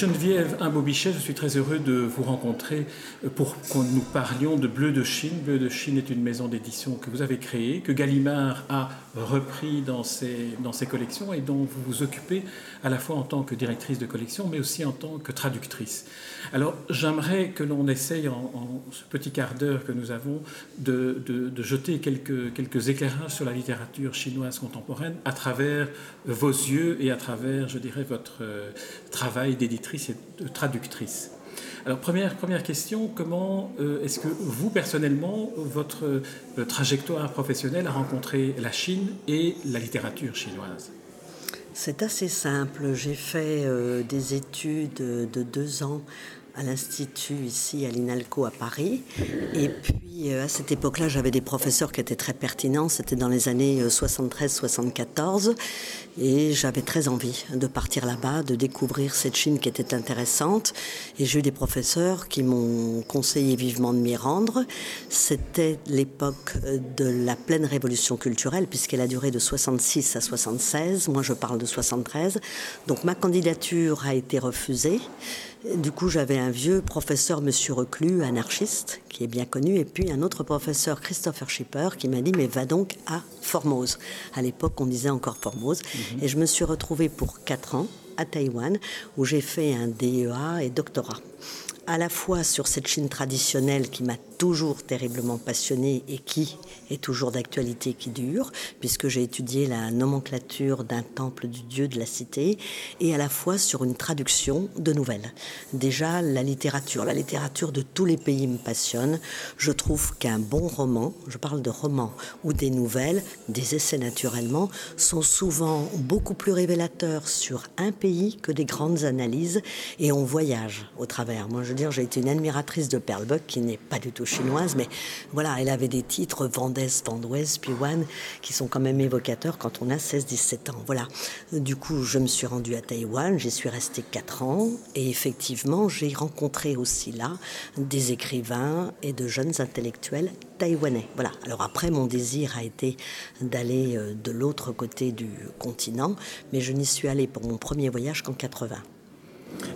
Geneviève Imbobichet, je suis très heureux de vous rencontrer pour que nous parlions de Bleu de Chine. Bleu de Chine est une maison d'édition que vous avez créée, que Gallimard a repris dans ses, dans ses collections et dont vous vous occupez à la fois en tant que directrice de collection, mais aussi en tant que traductrice. Alors j'aimerais que l'on essaye en, ce petit quart d'heure que nous avons de, de, jeter quelques, quelques éclairages sur la littérature chinoise contemporaine à travers vos yeux et à travers, je dirais, votre euh, travail d'édition et de traductrice. Alors première, première question, comment euh, est-ce que vous personnellement, votre euh, trajectoire professionnelle a rencontré la Chine et la littérature chinoise? C'est assez simple. J'ai fait euh, des études de deux ans à l'Institut ici à l'INALCO à Paris. Et puis euh, à cette époque-là, j'avais des professeurs qui étaient très pertinents. C'était dans les années 73-74. Euh, et j'avais très envie de partir là-bas, de découvrir cette Chine qui était intéressante. Et j'ai eu des professeurs qui m'ont conseillé vivement de m'y rendre. C'était l'époque euh, de la pleine révolution culturelle, puisqu'elle a duré de 66 à 76. Moi, je parle de 73. Donc ma candidature a été refusée. Du coup, j'avais un vieux professeur, Monsieur Reclus, anarchiste, qui est bien connu, et puis un autre professeur, Christopher Schipper, qui m'a dit Mais va donc à Formose. À l'époque, on disait encore Formose. Mhm. Et je me suis retrouvée pour quatre ans à Taïwan, où j'ai fait un DEA et doctorat à la fois sur cette Chine traditionnelle qui m'a toujours terriblement passionnée et qui est toujours d'actualité qui dure, puisque j'ai étudié la nomenclature d'un temple du dieu de la cité, et à la fois sur une traduction de nouvelles. Déjà, la littérature, la littérature de tous les pays me passionne. Je trouve qu'un bon roman, je parle de roman ou des nouvelles, des essais naturellement, sont souvent beaucoup plus révélateurs sur un pays que des grandes analyses, et on voyage au travers. Veux dire, j'ai été une admiratrice de Perlbuck, qui n'est pas du tout chinoise, mais voilà, elle avait des titres Vendès, Vendouès, Piwan, qui sont quand même évocateurs quand on a 16-17 ans. Voilà. Du coup, je me suis rendue à Taïwan, j'y suis restée 4 ans, et effectivement, j'ai rencontré aussi là des écrivains et de jeunes intellectuels taïwanais. Voilà. Alors après, mon désir a été d'aller euh, de l'autre côté du continent, mais je n'y suis allée pour mon premier voyage qu'en 80.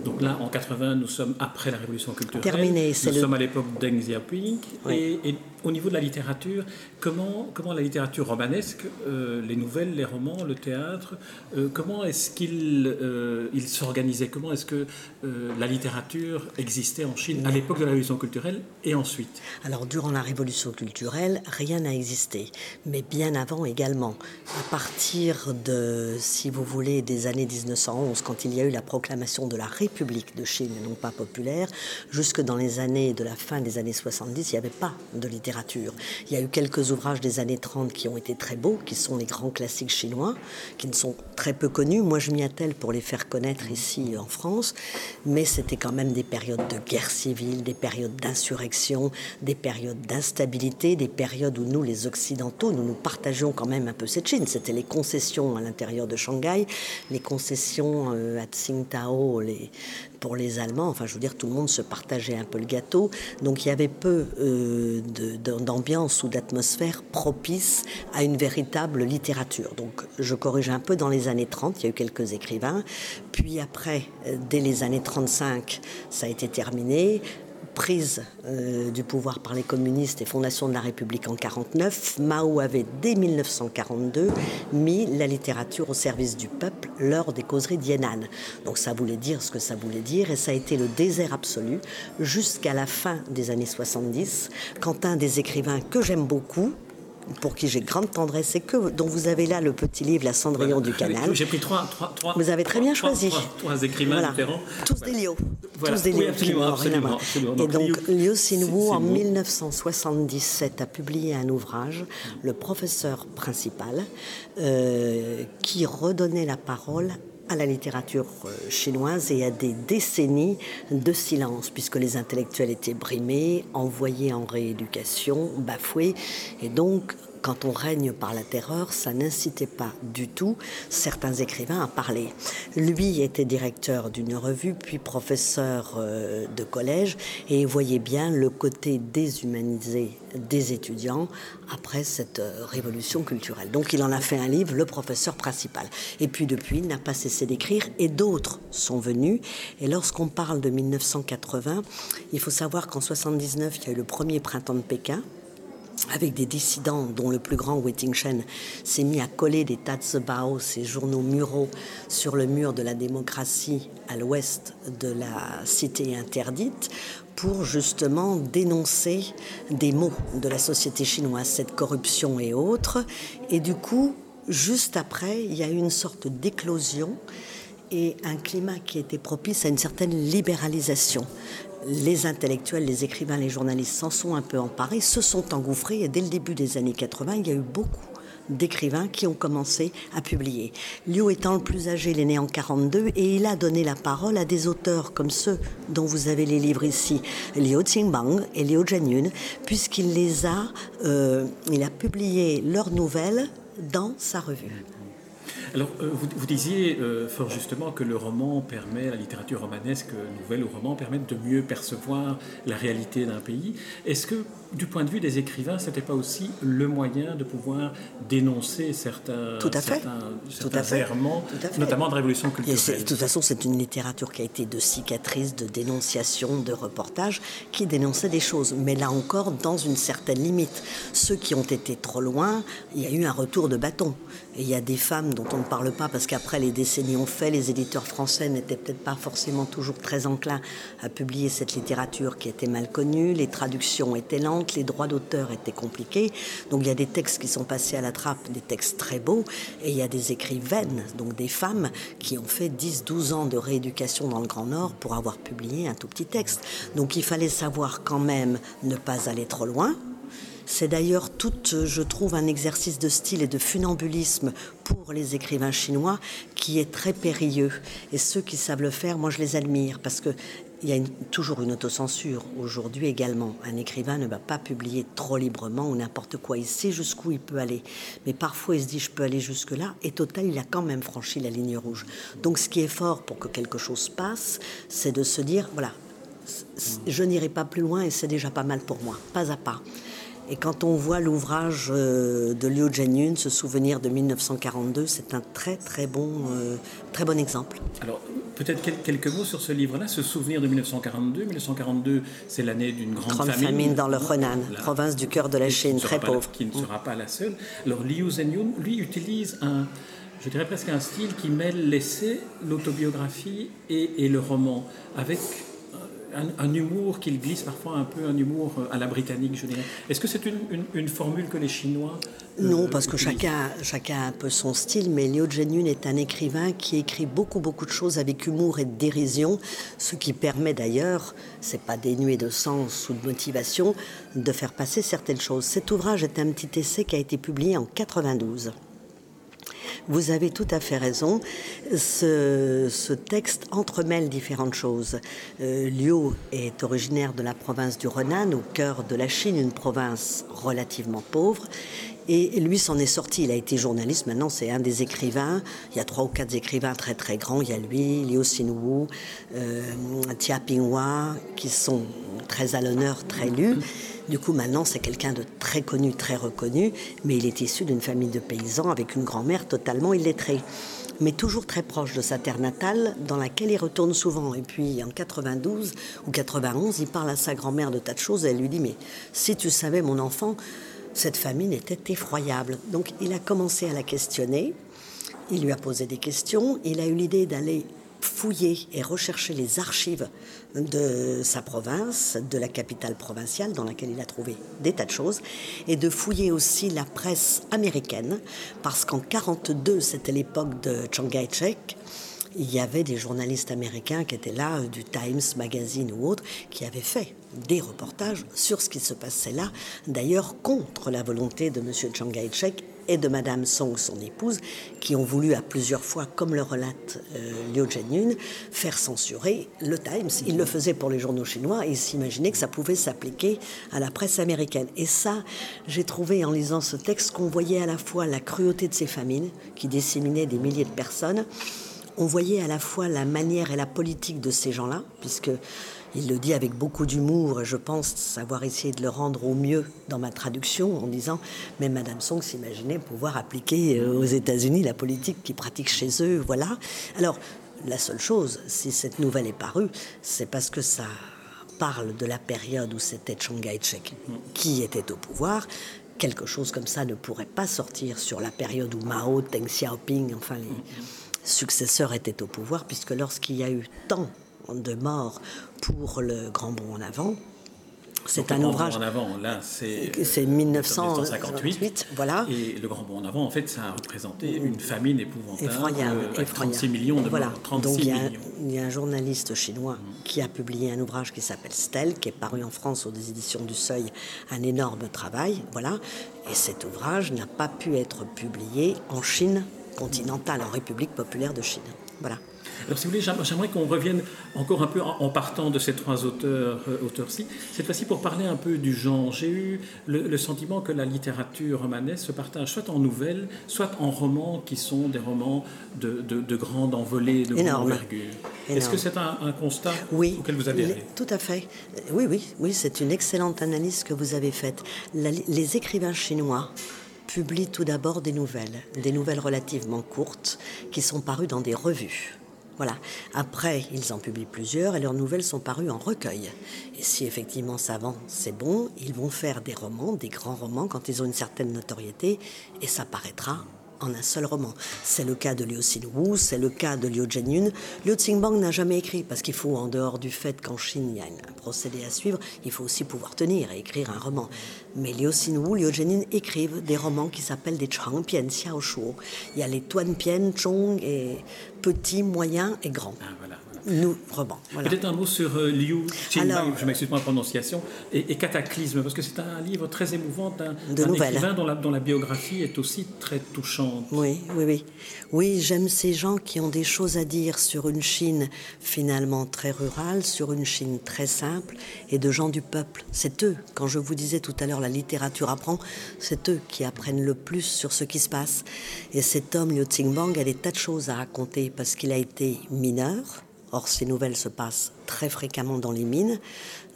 Donc là, en 80, nous sommes après la révolution culturelle. Terminé. Nous sommes à l'époque Deng Xiaoping. Et, et, au niveau de la littérature, comment, comment la littérature romanesque, euh, les nouvelles, les romans, le théâtre, euh, comment est-ce qu'il euh, il s'organisait? Comment est-ce que la littérature existait en Chine à l'époque de la révolution culturelle et ensuite? Alors, durant la révolution culturelle, rien n'a existé. Mais bien avant également. À partir de, si vous voulez, des années 1911, quand il y a eu la proclamation de la République de Chine, non pas populaire, jusque dans les années de la fin des années 70, il n'y avait pas de littérature il y a eu quelques ouvrages des années 30 qui ont été très beaux, qui sont les grands classiques chinois, qui ne sont très peu connus. Moi, je m'y attelle pour les faire connaître ici en France, mais c'était quand même des périodes de guerre civile, des périodes d'insurrection, des périodes d'instabilité, des périodes où nous, les Occidentaux, nous nous partagions quand même un peu cette Chine. C'était les concessions à l'intérieur de Shanghai, les concessions euh, à Tsingtao, les, pour les Allemands. Enfin, je veux dire, tout le monde se partageait un peu le gâteau. Donc il y avait peu euh, d'ambiance ou d'atmosphère propice à une véritable littérature. Donc je corrige un peu dans les années 30, il y a eu quelques écrivains. Puis après, euh, dès les années 35, ça a été terminé prise euh, du pouvoir par les communistes et fondation de la République en 49, Mao avait dès 1942 mis la littérature au service du peuple lors des causeries d'Yenan. Donc ça voulait dire ce que ça voulait dire et ça a été le désert absolu jusqu'à la fin des années 70 quand un des écrivains que j'aime beaucoup, pour qui j'ai grande tendresse et que dont vous avez là le petit livre La Cendrillon du Canal. J'ai pris trois, trois, trois, Vous avez très bien choisi. Trois, écrivains différents. Tous des lios. Tous des lios. absolument, Et donc Liu Xinwu en 1977 a publié un ouvrage, Le professeur principal, euh, qui redonnait la parole à la littérature euh, chinoise et à des décennies de silence, puisque les intellectuels étaient brimés, envoyés en rééducation, bafoués. Et donc, quand on règne par la terreur, ça n'incitait pas du tout certains écrivains à parler. Lui était directeur d'une revue, puis professeur euh, de collège, et voyait bien le côté déshumanisé des étudiants après cette euh, révolution culturelle. Donc il en a fait un livre, le professeur principal. Et puis depuis, il n'a pas cessé d'écrire, et d'autres sont venus. Et lorsqu'on parle de 1980, il faut savoir qu'en 79, il y a eu le premier printemps de Pékin, avec des dissidents dont le plus grand, Wei Shen, s'est mis à coller des Tatsubao, ces journaux muraux, sur le mur de la démocratie à l'ouest de la cité interdite pour justement dénoncer des maux de la société chinoise, cette corruption et autres. Et du coup, juste après, il y a eu une sorte d'éclosion et un climat qui était propice à une certaine libéralisation les intellectuels, les écrivains, les journalistes s'en sont un peu emparés, se sont engouffrés et dès le début des années 80, il y a eu beaucoup d'écrivains qui ont commencé à publier. Liu étant le plus âgé, il est né en 42 et il a donné la parole à des auteurs comme ceux dont vous avez les livres ici, Liu Qingbang et Liu Zhenyun, puisqu'il les a, euh, il a publié leurs nouvelles dans sa revue. Alors, euh, vous, disiez euh, fort justement que le roman permet, la littérature romanesque, nouvelle ou roman, permettent de mieux percevoir la réalité d'un pays. Est-ce que, du point de vue des écrivains, ce n'était pas aussi le moyen de pouvoir dénoncer certains, Tout à fait. notamment de révolution culturelle? De toute façon, c'est une littérature qui a été de cicatrices, de dénonciations, de reportages, qui dénonçait des choses. Mais là encore, dans une certaine limite. Ceux qui ont été trop loin, il y a eu un retour de bâton. Et il y a des femmes dont on parle pas parce qu'après les décennies ont fait, les éditeurs français n'étaient peut-être pas forcément toujours très enclins à publier cette littérature qui était mal connue, les traductions étaient lentes, les droits d'auteur étaient compliqués. Donc il y a des textes qui sont passés à la trappe, des textes très beaux, et il y a des écrivaines, donc des femmes, qui ont fait 10-12 ans de rééducation dans le Grand Nord pour avoir publié un tout petit texte. Donc il fallait savoir quand même ne pas aller trop loin, c'est d'ailleurs tout, je trouve, un exercice de style et de funambulisme pour les écrivains chinois qui est très périlleux. Et ceux qui savent le faire, moi je les admire parce que il y a toujours une autocensure aujourd'hui également. Un écrivain ne va pas publier trop librement ou n'importe quoi. Il sait jusqu'où il peut aller. Mais parfois, il se dit, je peux aller jusque-là. Et total, il a quand même franchi la ligne rouge. Donc, ce qui est fort pour que quelque chose passe, c'est de se dire, voilà, je n'irai pas plus loin et c'est déjà pas mal pour moi, pas à pas. Et quand on voit l'ouvrage euh, de Liu Zhenyun, ce souvenir de 1942, c'est un très très bon, euh, très bon exemple. Alors peut-être quelques mots sur ce livre-là, ce souvenir de 1942. 1942, c'est l'année d'une grande, grande famine, dans le Henan, province du cœur de la Chine, très pauvre. qui ne sera pas la seule. Alors Liu Zhenyun, lui, utilise un, je dirais presque un style qui mêle l'essai, l'autobiographie et, et le roman, avec un, humour qu'il glisse parfois un peu, un humour euh, à la britannique, je dirais. Est-ce que c'est une, formule que les Chinois... Euh, non, parce que chacun, chacun a un peu son style, mais Liu Zhenyun est un écrivain qui écrit beaucoup, beaucoup de choses avec humour et dérision, ce qui permet d'ailleurs, c'est pas dénué de sens ou de motivation, de faire passer certaines choses. Cet ouvrage est un petit essai qui a été publié en 92. Vous avez tout à fait raison. Ce, texte entremêle différentes choses. Euh, Liu est originaire de la province du Renan, au cœur de la Chine, une province relativement pauvre. Et lui s'en est sorti. Il a été journaliste. Maintenant, c'est un des écrivains. Il y a trois ou quatre écrivains très très grands. Il y a lui, Liu Xinwu, euh, Tia Pinghua, qui sont très à l'honneur, très lus. Du coup, maintenant, c'est quelqu'un de très connu, très reconnu, mais il est issu d'une famille de paysans avec une grand-mère totalement illettrée mais toujours très proche de sa terre natale, dans laquelle il retourne souvent. Et puis en 92 ou 91, il parle à sa grand-mère de tas de choses et elle lui dit Mais si tu savais, mon enfant, cette famine était effroyable. Donc il a commencé à la questionner, il lui a posé des questions, il a eu l'idée d'aller fouiller et rechercher les archives de sa province, de la capitale provinciale dans laquelle il a trouvé des tas de choses, et de fouiller aussi la presse américaine, parce qu'en 42, c'était l'époque de Chiang Kai-shek, il y avait des journalistes américains qui étaient là, du Times Magazine ou autre, qui avaient fait des reportages sur ce qui se passait là, d'ailleurs contre la volonté de M. Chiang Kai-shek et de Madame Song, son épouse, qui ont voulu à plusieurs fois, comme le relate euh, Liu Zhenyun, faire censurer le Times. Ils le faisaient pour les journaux chinois et ils s'imaginaient que ça pouvait s'appliquer à la presse américaine. Et ça, j'ai trouvé en lisant ce texte qu'on voyait à la fois la cruauté de ces famines qui disséminaient des milliers de personnes, on voyait à la fois la manière et la politique de ces gens-là, puisque il le dit avec beaucoup d'humour, je pense savoir essayer de le rendre au mieux dans ma traduction en disant Mais Madame Song s'imaginait pouvoir appliquer euh, aux États-Unis la politique qu'ils pratiquent chez eux. Voilà. Alors, la seule chose, si cette nouvelle est parue, c'est parce que ça parle de la période où c'était Chiang Kai-shek qui était au pouvoir. Quelque chose comme ça ne pourrait pas sortir sur la période où Mao, Deng Xiaoping, enfin les successeurs étaient au pouvoir, puisque lorsqu'il y a eu tant de morts pour le Grand Bond en avant. C'est un ouvrage. en avant, là, c'est. C'est 1958. Voilà. Et le Grand Bond en avant, en fait, ça a représenté une famine épouvantable. Effroyable. Euh, 36 millions de voilà. morts. 36 Donc, il y, a, millions. il y, a, un journaliste chinois qui a publié un ouvrage qui s'appelle Stel, qui est paru en France aux éditions du Seuil. Un énorme travail. Voilà. Et cet ouvrage n'a pas pu être publié en Chine continentale, en République populaire de Chine. Voilà. Alors, si vous voulez, j'aimerais qu'on revienne encore un peu en partant de ces trois auteurs, euh, auteurs-ci, cette fois-ci pour parler un peu du genre. J'ai eu le, le, sentiment que la littérature romanesque se partage soit en nouvelles, soit en romans qui sont des romans de, de, de grande envolée, de grande envergure. Est-ce que c'est un, un, constat oui, auquel vous adhérez Tout à fait. Oui, oui, oui, c'est une excellente analyse que vous avez faite. La, les écrivains chinois publient tout d'abord des nouvelles, des nouvelles relativement courtes qui sont parues dans des revues. Voilà. Après, ils en publient plusieurs et leurs nouvelles sont parues en recueil. Et si effectivement ça vend, c'est bon. Ils vont faire des romans, des grands romans, quand ils ont une certaine notoriété, et ça paraîtra en un seul roman. C'est le cas de Liu Xinwu, c'est le cas de Liu Zhenyun. Liu Xingbang n'a jamais écrit parce qu'il faut, en dehors du fait qu'en Chine il y a un procédé à suivre, il faut aussi pouvoir tenir et écrire un roman. Mais Liu Xinwu, Liu Zhenyun écrivent des romans qui s'appellent des Changpian Xiaoshuo. Il y a les Tuanpian, Zhong et petits, moyens et grands. Ah, voilà nous. Voilà. Peut-être un mot sur euh, Liu Xinbang, je m'excuse pour la prononciation, et, et, Cataclysme, parce que c'est un livre très émouvant d'un écrivain dont la, dont la, biographie est aussi très touchante. Oui, oui, oui. Oui, j'aime ces gens qui ont des choses à dire sur une Chine finalement très rurale, sur une Chine très simple, et de gens du peuple. C'est eux, quand je vous disais tout à l'heure, la littérature apprend, c'est eux qui apprennent le plus sur ce qui se passe. Et cet homme, Liu Xinbang, a des tas de choses à raconter parce qu'il a été mineur, Or, ces nouvelles se passent très fréquemment dans les mines.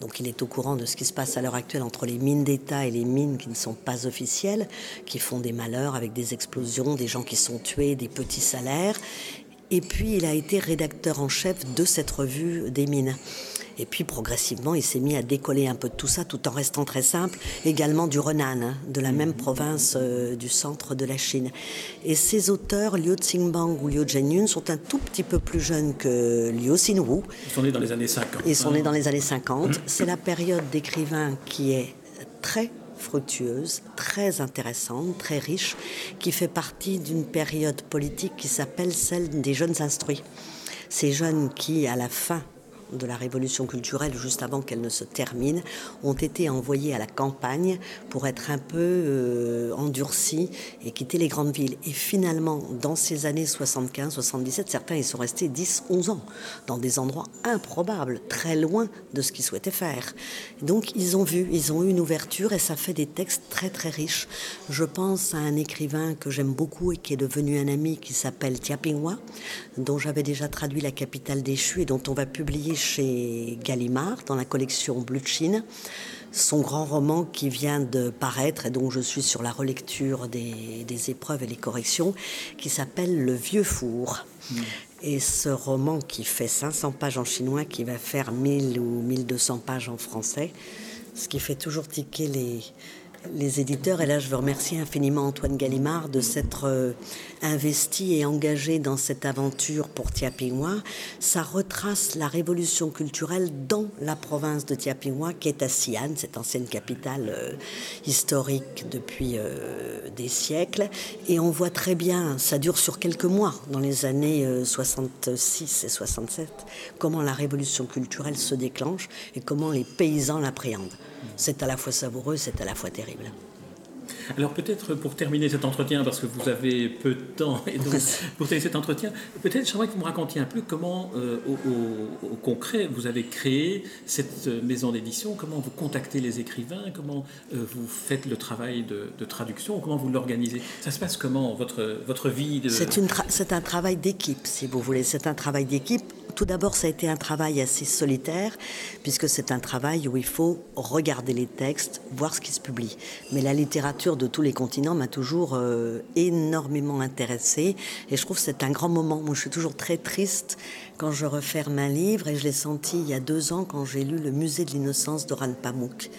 Donc, il est au courant de ce qui se passe à l'heure actuelle entre les mines d'État et les mines qui ne sont pas officielles, qui font des malheurs avec des explosions, des gens qui sont tués, des petits salaires. Et puis, il a été rédacteur en chef de cette revue des mines. Et puis progressivement, il s'est mis à décoller un peu de tout ça, tout en restant très simple, également du Renan, hein, de la même province euh, du centre de la Chine. Et ces auteurs, Liu Xingbang ou Liu Zhenyun, sont un tout petit peu plus jeunes que Liu Xinwu. Ils sont nés dans les années 50. Ils sont nés dans les années 50. C'est la période d'écrivain qui est très fructueuse, très intéressante, très riche, qui fait partie d'une période politique qui s'appelle celle des jeunes instruits. Ces jeunes qui, à la fin de la révolution culturelle, juste avant qu'elle ne se termine, ont été envoyés à la campagne pour être un peu euh, endurcis et quitter les grandes villes. Et finalement, dans ces années 75-77, certains y sont restés 10-11 ans, dans des endroits improbables, très loin de ce qu'ils souhaitaient faire. Donc ils ont vu, ils ont eu une ouverture et ça fait des textes très très riches. Je pense à un écrivain que j'aime beaucoup et qui est devenu un ami qui s'appelle Tia Pingwa, dont j'avais déjà traduit La capitale déchue et dont on va publier chez Gallimard dans la collection Chine. Son grand roman qui vient de paraître et dont je suis sur la relecture des, des épreuves et les corrections, qui s'appelle Le vieux four. Mmh. Et ce roman qui fait 500 pages en chinois, qui va faire 1000 ou 1200 pages en français, ce qui fait toujours tiquer les, les éditeurs, et là je veux remercier infiniment Antoine Gallimard de s'être euh, investi et engagé dans cette aventure pour Tiapingwa. Ça retrace la révolution culturelle dans la province de Tiapingwa, qui est à Xi'an, cette ancienne capitale euh, historique depuis euh, des siècles. Et on voit très bien, ça dure sur quelques mois, dans les années 66 et 67, comment la révolution culturelle se déclenche et comment les paysans l'appréhendent. C'est à la fois savoureux, c'est à la fois terrible. Alors peut-être pour terminer cet entretien, parce que vous avez peu de temps, et donc pour terminer cet entretien, peut-être j'aimerais que vous me racontiez un peu comment, euh, au, concret, vous avez créé cette maison d'édition, comment vous contactez les écrivains, comment euh, vous faites le travail de, traduction, comment vous l'organisez. Ça se passe comment, votre, votre vie de... C'est un travail d'équipe, si vous voulez. C'est un travail d'équipe tout d'abord, ça a été un travail assez solitaire, puisque c'est un travail où il faut regarder les textes, voir ce qui se publie. Mais la littérature de tous les continents m'a toujours euh, énormément intéressée, et je trouve que c'est un grand moment. Moi, je suis toujours très triste quand je referme un livre, et je l'ai senti il y a deux ans quand j'ai lu Le Musée de l'innocence d'Oran Pamuk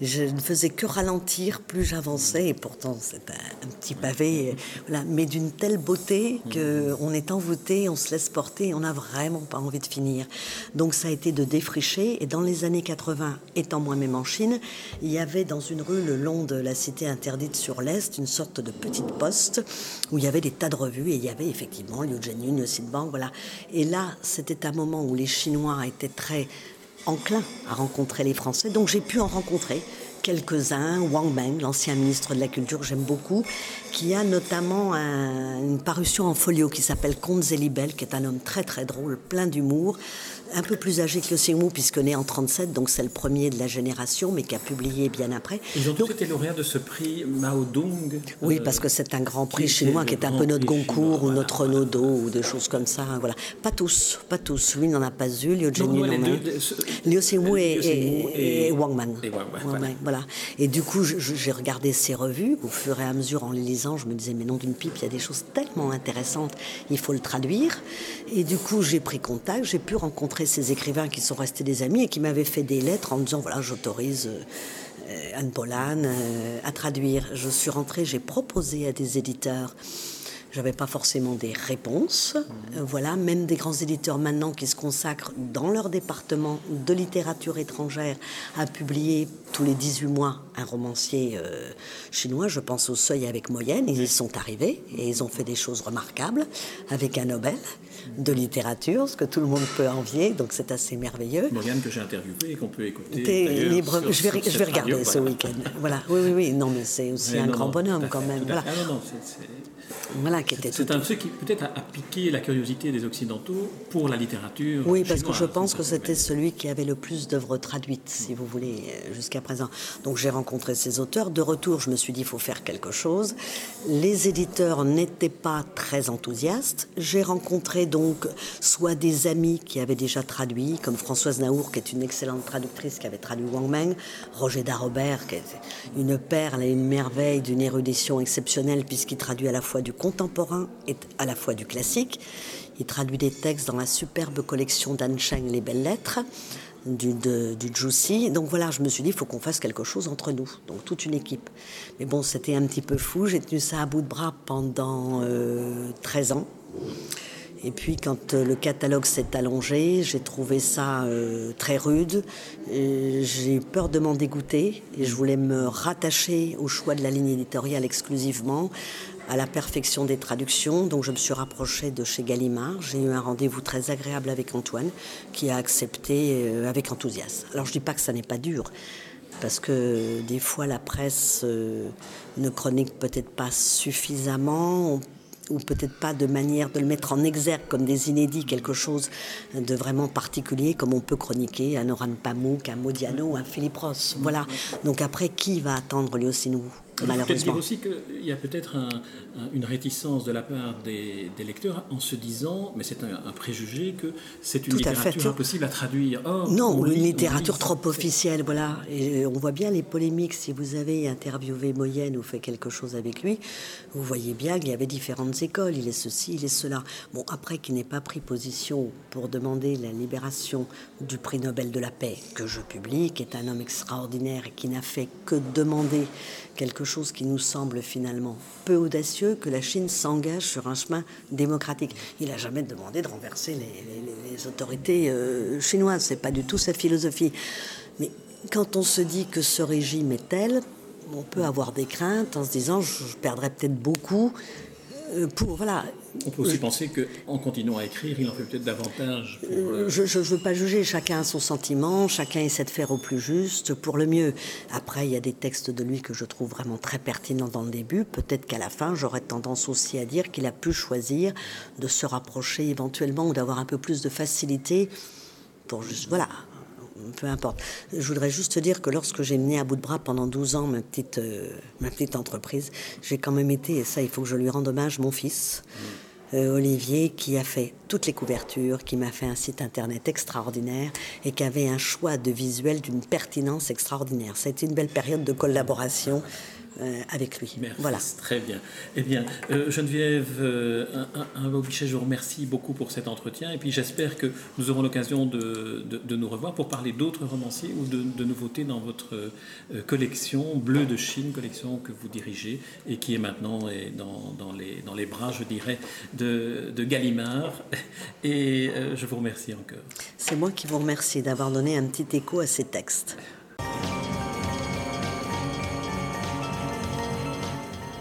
je ne faisais que ralentir plus j'avançais, et pourtant c'est un, petit pavé, voilà, mais d'une telle beauté qu'on est envoûté, on se laisse porter, on n'a vraiment pas envie de finir. Donc ça a été de défricher, et dans les années 80, étant moi-même en Chine, il y avait dans une rue le long de la cité interdite sur l'Est une sorte de petite poste où il y avait des tas de revues, et il y avait effectivement Liu Zhenyun, Liu Xinbang, voilà. Et là, c'était un moment où les Chinois étaient très enclin à rencontrer les Français. Donc j'ai pu en rencontrer quelques-uns. Wang Meng, l'ancien ministre de la Culture, j'aime beaucoup, qui a notamment une parution en folio qui s'appelle Comte Zélibel, qui est un homme très très drôle, plein d'humour, un peu plus âgé que Liu puisque né en 37, donc c'est le premier de la génération, mais qui a publié bien après. Ils ont tous été lauréats de ce prix Mao Dong. Oui, euh, parce que c'est un grand prix chinois qui est un peu notre Goncourt ou notre Renaudot ou des choses comme ça. Voilà. Pas tous, pas tous. Lui n'en a pas eu, Liu Zhenyu n'en a Liu Xingwu et, et, Wang Man. Et, voilà. et du coup, j'ai regardé ces revues. Au fur et à mesure, en les lisant, je me disais, mais non d'une pipe, il y a des choses tellement intéressantes, il faut le traduire. Et du coup, j'ai pris contact, j'ai pu rencontrer ces écrivains qui sont restés des amis et qui m'avaient fait des lettres en disant voilà, j'autorise euh, Anne Polan euh, à traduire. Je suis rentrée, j'ai proposé à des éditeurs j'avais pas forcément des réponses. Euh, voilà, même des grands éditeurs maintenant qui se consacrent dans leur département de littérature étrangère à publier tous les 18 mois un romancier euh, chinois. Je pense au Seuil avec Moyenne. Ils y sont arrivés et ils ont fait des choses remarquables avec un Nobel de littérature, ce que tout le monde peut envier. Donc c'est assez merveilleux. Moyenne que j'ai interviewé et qu'on peut écouter. je, vais, je vais regarder ce week-end. Voilà. Oui, oui, oui. Non, mais c'est aussi un grand bonhomme quand même. Voilà. Ah, non, voilà, qui était C'est un truc qui peut-être a, piqué la curiosité des Occidentaux pour la littérature. Oui, parce que je pense que c'était celui qui avait le plus d'œuvres traduites, si vous voulez, euh, jusqu'à présent. Donc j'ai rencontré ces auteurs. De retour, je me suis dit, il faut faire quelque chose. Les éditeurs n'étaient pas très enthousiastes. J'ai rencontré donc soit des amis qui avaient déjà traduit, comme Françoise Naour, qui est une excellente traductrice, qui avait traduit Wang Meng, Roger Darobert, qui est une perle et une merveille d'une érudition exceptionnelle, puisqu'il traduit à la fois du contemporain et à la fois du classique. Il traduit des textes dans la superbe collection d'Anne Cheng, Les Belles Lettres, du, du Juicy. Donc voilà, je me suis dit, il faut qu'on fasse quelque chose entre nous, donc toute une équipe. Mais bon, c'était un petit peu fou. J'ai tenu ça à bout de bras pendant 13 euh, ans. Et puis quand euh, le catalogue s'est allongé, j'ai trouvé ça euh, très rude. J'ai eu peur de m'en dégoûter et je voulais me rattacher au choix de la ligne éditoriale exclusivement à la perfection des traductions. Donc je me suis rapprochée de chez Gallimard. J'ai eu un rendez-vous très agréable avec Antoine qui a accepté euh, avec enthousiasme. Alors je dis pas que ça n'est pas dur. Parce que des fois la presse euh, ne chronique peut-être pas suffisamment ou peut-être pas de manière de le mettre en exergue comme des inédits, quelque chose de vraiment particulier, comme on peut chroniquer un Oran Pamuk, un Modiano, un Philippe Ross. Voilà. Donc après, qui va attendre lui aussi nous? Malheureusement. Dire aussi qu'il y a peut-être une réticence de la part des, lecteurs en se disant, mais c'est un, préjugé, que c'est une littérature impossible à traduire. non, ou une littérature trop officielle, voilà. Et on voit bien les polémiques. Si vous avez interviewé Moyenne ou fait quelque chose avec lui, vous voyez bien qu'il y avait différentes écoles. Il est ceci, il est cela. Bon, après qu'il n'ait pas pris position pour demander la libération du prix Nobel de la paix que je publie, qui est un homme extraordinaire et qui n'a fait que demander quelque chose qui nous semble finalement peu audacieux, que la Chine s'engage sur un chemin démocratique. Il n'a jamais demandé de renverser les, autorités euh, chinoises, c'est pas du tout sa philosophie. Mais quand on se dit que ce régime est tel, on peut avoir des craintes en se disant je, perdrais peut-être beaucoup euh, pour voilà. On peut aussi penser qu'en continuant à écrire, il en fait peut-être davantage. Euh, je ne veux pas juger, chacun a son sentiment, chacun essaie de faire au plus juste, pour le mieux. Après, il y a des textes de lui que je trouve vraiment très pertinents dans le début. Peut-être qu'à la fin, j'aurais tendance aussi à dire qu'il a pu choisir de se rapprocher éventuellement ou d'avoir un peu plus de facilité pour juste. Voilà, peu importe. Je voudrais juste dire que lorsque j'ai mené à bout de bras pendant 12 ans ma petite, euh, ma petite entreprise, j'ai quand même été, et ça il faut que je lui rende hommage, mon fils. Euh, Olivier, qui a fait toutes les couvertures, qui m'a fait un site internet extraordinaire et qui avait un choix de visuel d'une pertinence extraordinaire. Ça a été une belle période de collaboration avec lui. Merci, voilà. Très bien. Eh bien, euh, Geneviève euh, un, un, je vous remercie beaucoup pour cet entretien. Et puis j'espère que nous aurons l'occasion de, de, nous revoir pour parler d'autres romanciers ou de, de, nouveautés dans votre euh, collection Bleu de Chine, collection que vous dirigez et qui est maintenant dans, dans, les, dans les bras, je dirais, de, de Gallimard. Et je vous remercie encore. C'est moi qui vous remercie d'avoir donné un petit écho à ces textes.